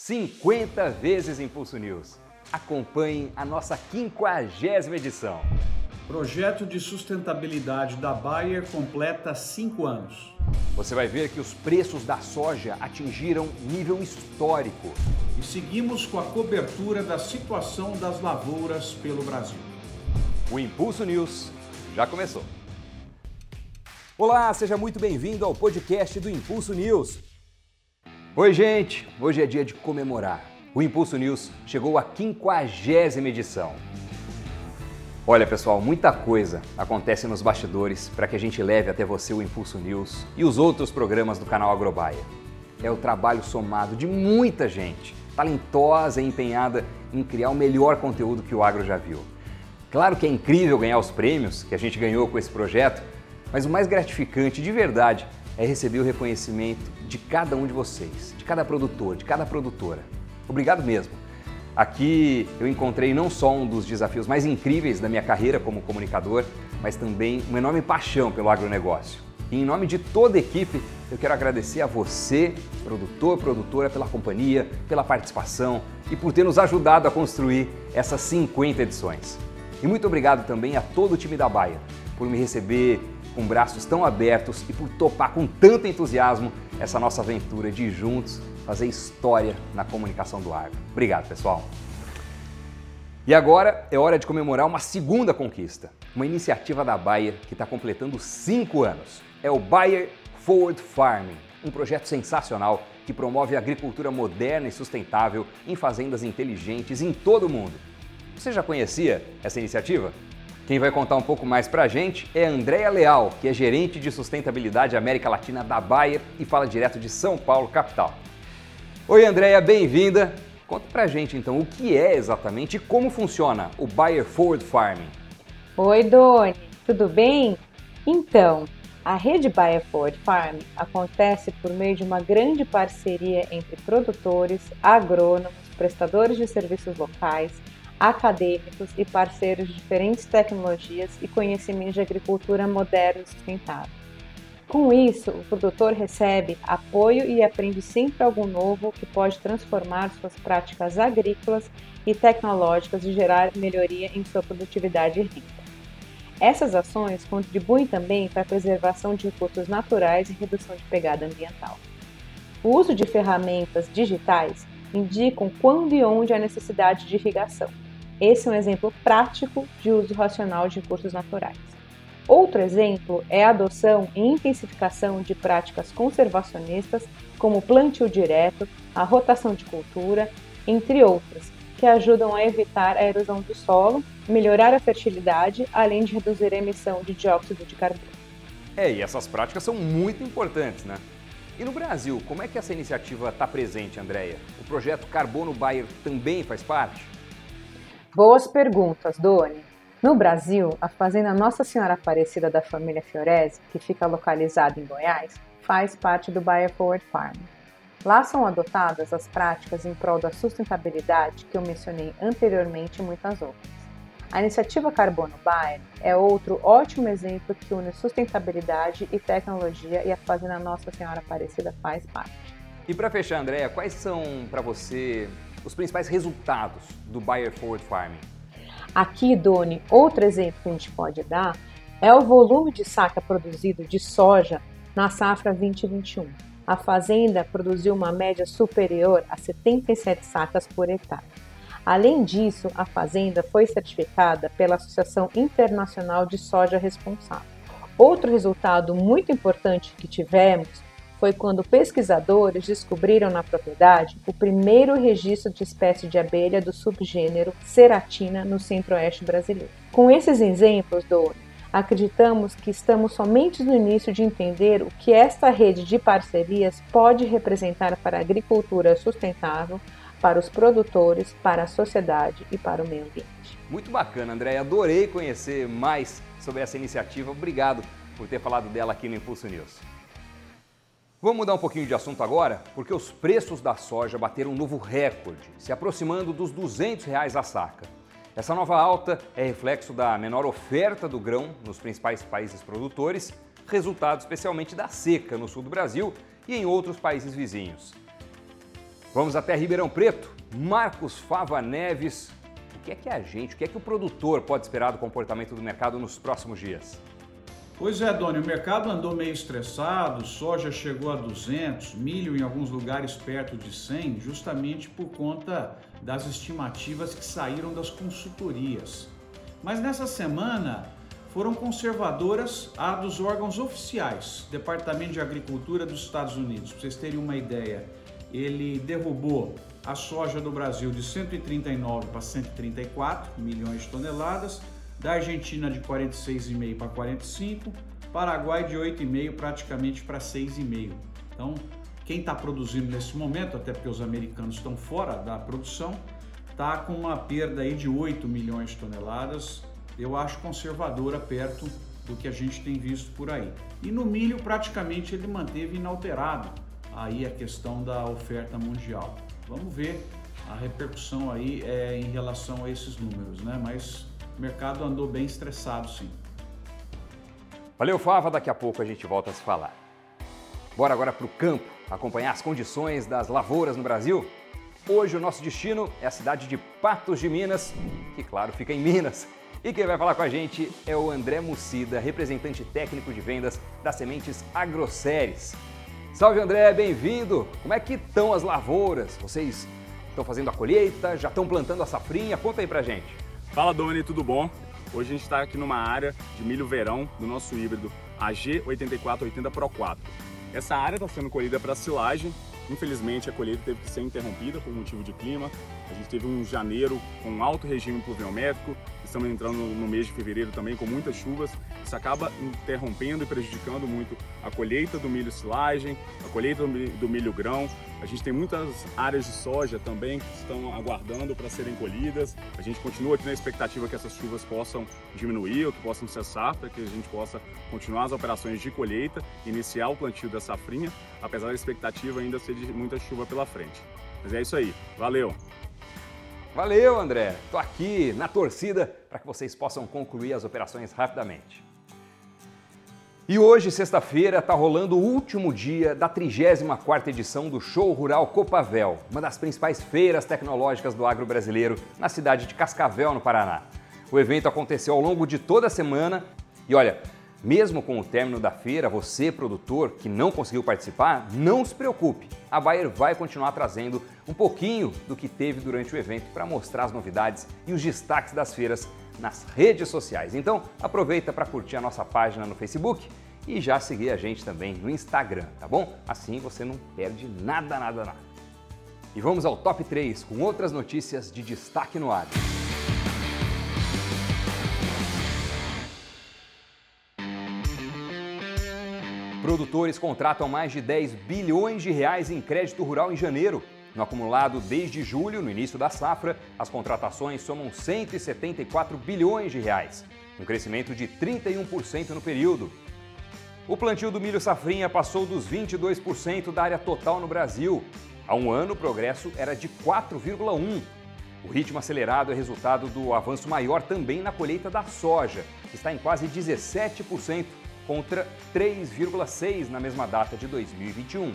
50 vezes Impulso News. Acompanhem a nossa quinquagésima edição. Projeto de sustentabilidade da Bayer completa cinco anos. Você vai ver que os preços da soja atingiram nível histórico. E seguimos com a cobertura da situação das lavouras pelo Brasil. O Impulso News já começou. Olá, seja muito bem-vindo ao podcast do Impulso News. Oi, gente! Hoje é dia de comemorar. O Impulso News chegou à quinquagésima edição. Olha, pessoal, muita coisa acontece nos bastidores para que a gente leve até você o Impulso News e os outros programas do canal Agrobaia. É o trabalho somado de muita gente, talentosa e empenhada em criar o melhor conteúdo que o agro já viu. Claro que é incrível ganhar os prêmios que a gente ganhou com esse projeto, mas o mais gratificante de verdade é receber o reconhecimento de cada um de vocês, de cada produtor, de cada produtora. Obrigado mesmo. Aqui eu encontrei não só um dos desafios mais incríveis da minha carreira como comunicador, mas também uma enorme paixão pelo agronegócio. E em nome de toda a equipe, eu quero agradecer a você, produtor, produtora, pela companhia, pela participação e por ter nos ajudado a construir essas 50 edições. E muito obrigado também a todo o time da Baia por me receber com braços tão abertos e por topar com tanto entusiasmo essa nossa aventura de juntos fazer história na comunicação do agro. Obrigado, pessoal. E agora é hora de comemorar uma segunda conquista, uma iniciativa da Bayer que está completando cinco anos. É o Bayer Forward Farming, um projeto sensacional que promove a agricultura moderna e sustentável em fazendas inteligentes em todo o mundo. Você já conhecia essa iniciativa? Quem vai contar um pouco mais para a gente é Andréa Leal, que é gerente de sustentabilidade América Latina da Bayer e fala direto de São Paulo, capital. Oi, Andréa, bem-vinda. Conta para a gente então o que é exatamente e como funciona o Bayer Forward Farming. Oi, Doni, tudo bem? Então, a rede Bayer Forward Farming acontece por meio de uma grande parceria entre produtores, agrônomos, prestadores de serviços locais, acadêmicos e parceiros de diferentes tecnologias e conhecimentos de agricultura moderna e sustentável. Com isso, o produtor recebe apoio e aprende sempre algo novo que pode transformar suas práticas agrícolas e tecnológicas e gerar melhoria em sua produtividade e renda. Essas ações contribuem também para a preservação de recursos naturais e redução de pegada ambiental. O uso de ferramentas digitais indicam quando e onde há necessidade de irrigação esse é um exemplo prático de uso racional de recursos naturais. Outro exemplo é a adoção e intensificação de práticas conservacionistas, como plantio direto, a rotação de cultura, entre outras, que ajudam a evitar a erosão do solo, melhorar a fertilidade, além de reduzir a emissão de dióxido de carbono. É, e essas práticas são muito importantes, né? E no Brasil, como é que essa iniciativa está presente, Andréia? O projeto Carbono Bayer também faz parte? Boas perguntas, Doni. No Brasil, a fazenda Nossa Senhora Aparecida da família Fiorese, que fica localizada em Goiás, faz parte do Bayer Forward Farm. Lá são adotadas as práticas em prol da sustentabilidade que eu mencionei anteriormente e muitas outras. A iniciativa Carbono Bayer é outro ótimo exemplo que une sustentabilidade e tecnologia e a fazenda Nossa Senhora Aparecida faz parte. E para fechar, Andréa, quais são para você os principais resultados do Bayer Forward Farming? Aqui, Doni, outro exemplo que a gente pode dar é o volume de saca produzido de soja na safra 2021. A fazenda produziu uma média superior a 77 sacas por hectare. Além disso, a fazenda foi certificada pela Associação Internacional de Soja Responsável. Outro resultado muito importante que tivemos foi quando pesquisadores descobriram na propriedade o primeiro registro de espécie de abelha do subgênero Ceratina no centro-oeste brasileiro. Com esses exemplos, Douro, acreditamos que estamos somente no início de entender o que esta rede de parcerias pode representar para a agricultura sustentável, para os produtores, para a sociedade e para o meio ambiente. Muito bacana, André. Adorei conhecer mais sobre essa iniciativa. Obrigado por ter falado dela aqui no Impulso News. Vamos mudar um pouquinho de assunto agora, porque os preços da soja bateram um novo recorde, se aproximando dos 200 reais a saca. Essa nova alta é reflexo da menor oferta do grão nos principais países produtores, resultado especialmente da seca no sul do Brasil e em outros países vizinhos. Vamos até Ribeirão Preto. Marcos Fava Neves. O que é que a gente, o que é que o produtor pode esperar do comportamento do mercado nos próximos dias? Pois é, Doni, o mercado andou meio estressado, soja chegou a 200, milho em alguns lugares perto de 100, justamente por conta das estimativas que saíram das consultorias. Mas nessa semana foram conservadoras a dos órgãos oficiais, Departamento de Agricultura dos Estados Unidos. Para vocês terem uma ideia, ele derrubou a soja do Brasil de 139 para 134 milhões de toneladas, da Argentina de 46,5 para 45, Paraguai de 8,5 praticamente para 6,5. Então, quem está produzindo nesse momento, até porque os americanos estão fora da produção, está com uma perda aí de 8 milhões de toneladas. Eu acho conservadora perto do que a gente tem visto por aí. E no milho praticamente ele manteve inalterado aí a questão da oferta mundial. Vamos ver a repercussão aí é, em relação a esses números, né? Mas o mercado andou bem estressado, sim. Valeu, Fava. Daqui a pouco a gente volta a se falar. Bora agora para o campo acompanhar as condições das lavouras no Brasil? Hoje o nosso destino é a cidade de Patos de Minas, que claro fica em Minas. E quem vai falar com a gente é o André Mucida, representante técnico de vendas das sementes Agroceres. Salve André, bem-vindo! Como é que estão as lavouras? Vocês estão fazendo a colheita? Já estão plantando a safrinha? Conta aí pra gente. Fala Doni, tudo bom? Hoje a gente está aqui numa área de milho verão do nosso híbrido AG8480 Pro 4. Essa área está sendo colhida para silagem. Infelizmente a colheita teve que ser interrompida por motivo de clima. A gente teve um janeiro com alto regime pluviométrico, estamos entrando no mês de fevereiro também com muitas chuvas. Isso acaba interrompendo e prejudicando muito a colheita do milho silagem, a colheita do milho grão. A gente tem muitas áreas de soja também que estão aguardando para serem colhidas. A gente continua aqui na expectativa que essas chuvas possam diminuir ou que possam cessar para que a gente possa continuar as operações de colheita, iniciar o plantio da safrinha, apesar da expectativa ainda ser de muita chuva pela frente. Mas é isso aí. Valeu! Valeu, André. Tô aqui na torcida para que vocês possam concluir as operações rapidamente. E hoje, sexta-feira, está rolando o último dia da 34ª edição do Show Rural Copavel, uma das principais feiras tecnológicas do agro brasileiro, na cidade de Cascavel, no Paraná. O evento aconteceu ao longo de toda a semana e olha, mesmo com o término da feira, você, produtor, que não conseguiu participar, não se preocupe. A Bayer vai continuar trazendo um pouquinho do que teve durante o evento para mostrar as novidades e os destaques das feiras nas redes sociais. Então, aproveita para curtir a nossa página no Facebook e já seguir a gente também no Instagram, tá bom? Assim você não perde nada, nada, nada. E vamos ao top 3 com outras notícias de destaque no ar. Produtores contratam mais de 10 bilhões de reais em crédito rural em janeiro. No acumulado desde julho, no início da safra, as contratações somam 174 bilhões de reais, um crescimento de 31% no período. O plantio do milho safrinha passou dos 22% da área total no Brasil. Há um ano, o progresso era de 4,1%. O ritmo acelerado é resultado do avanço maior também na colheita da soja, que está em quase 17%, contra 3,6 na mesma data de 2021.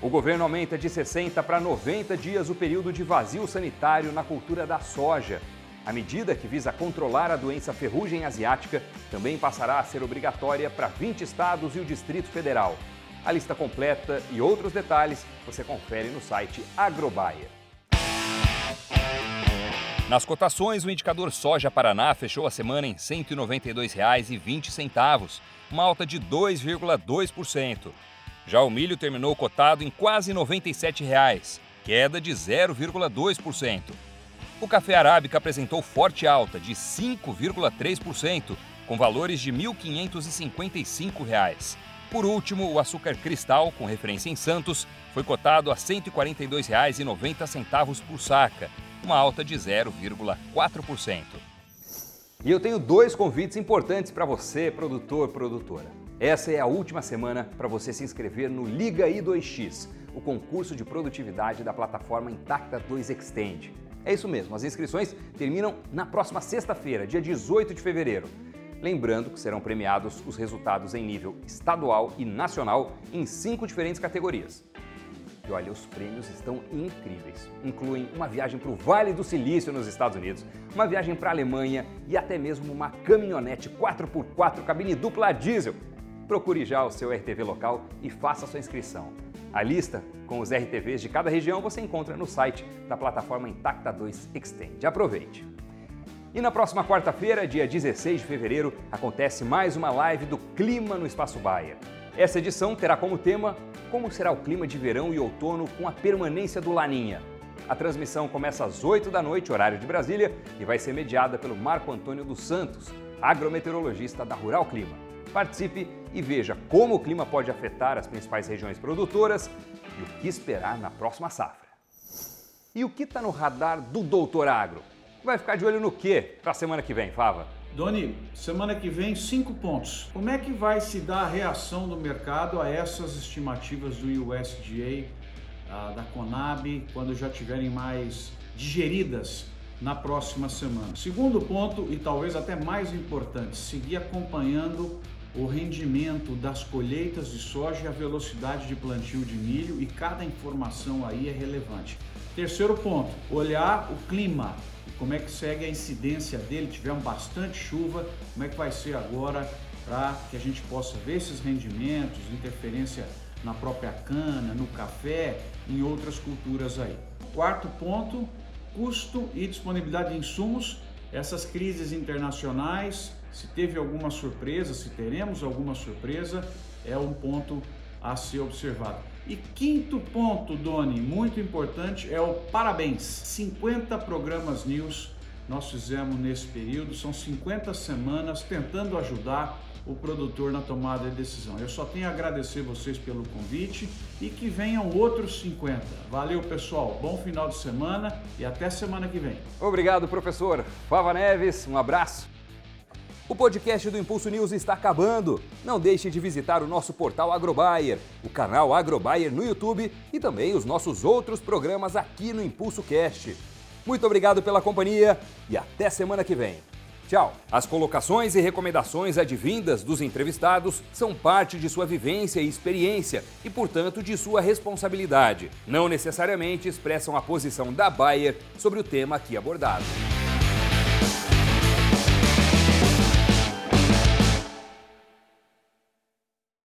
O governo aumenta de 60 para 90 dias o período de vazio sanitário na cultura da soja. A medida, que visa controlar a doença ferrugem asiática, também passará a ser obrigatória para 20 estados e o Distrito Federal. A lista completa e outros detalhes você confere no site Agrobaia. Nas cotações, o indicador soja Paraná fechou a semana em R$ 192,20, uma alta de 2,2%. Já o milho terminou cotado em quase 97 reais, queda de 0,2%. O café arábica apresentou forte alta de 5,3%, com valores de 1.555 reais. Por último, o açúcar cristal, com referência em Santos, foi cotado a R$ 142,90 por saca, uma alta de 0,4%. E eu tenho dois convites importantes para você, produtor, produtora. Essa é a última semana para você se inscrever no Liga I2X, o concurso de produtividade da plataforma Intacta 2 Extend. É isso mesmo, as inscrições terminam na próxima sexta-feira, dia 18 de fevereiro. Lembrando que serão premiados os resultados em nível estadual e nacional em cinco diferentes categorias. E olha, os prêmios estão incríveis. Incluem uma viagem para o Vale do Silício nos Estados Unidos, uma viagem para a Alemanha e até mesmo uma caminhonete 4x4 cabine dupla diesel. Procure já o seu RTV local e faça sua inscrição. A lista com os RTVs de cada região você encontra no site da plataforma Intacta 2 Extend. Aproveite! E na próxima quarta-feira, dia 16 de fevereiro, acontece mais uma live do Clima no Espaço Baia. Essa edição terá como tema Como será o clima de verão e outono com a permanência do Laninha. A transmissão começa às 8 da noite, horário de Brasília, e vai ser mediada pelo Marco Antônio dos Santos, agrometeorologista da Rural Clima. Participe e veja como o clima pode afetar as principais regiões produtoras e o que esperar na próxima safra. E o que está no radar do Doutor Agro? Vai ficar de olho no quê para a semana que vem, Fava? Doni, semana que vem, cinco pontos. Como é que vai se dar a reação do mercado a essas estimativas do USDA, ah, da Conab, quando já tiverem mais digeridas na próxima semana? Segundo ponto, e talvez até mais importante, seguir acompanhando o rendimento das colheitas de soja e a velocidade de plantio de milho, e cada informação aí é relevante. Terceiro ponto, olhar o clima como é que segue a incidência dele, tivemos bastante chuva, como é que vai ser agora para que a gente possa ver esses rendimentos, interferência na própria cana, no café, em outras culturas aí. Quarto ponto, custo e disponibilidade de insumos. Essas crises internacionais, se teve alguma surpresa, se teremos alguma surpresa, é um ponto a ser observado. E quinto ponto, Doni, muito importante, é o parabéns. 50 programas news nós fizemos nesse período, são 50 semanas tentando ajudar o produtor na tomada de decisão. Eu só tenho a agradecer vocês pelo convite e que venham outros 50. Valeu, pessoal. Bom final de semana e até semana que vem. Obrigado, professor. Fava Neves, um abraço. O podcast do Impulso News está acabando. Não deixe de visitar o nosso portal Agrobayer, o canal Agrobayer no YouTube e também os nossos outros programas aqui no Impulso Cast. Muito obrigado pela companhia e até semana que vem. Tchau! As colocações e recomendações advindas dos entrevistados são parte de sua vivência e experiência e, portanto, de sua responsabilidade. Não necessariamente expressam a posição da Bayer sobre o tema aqui abordado.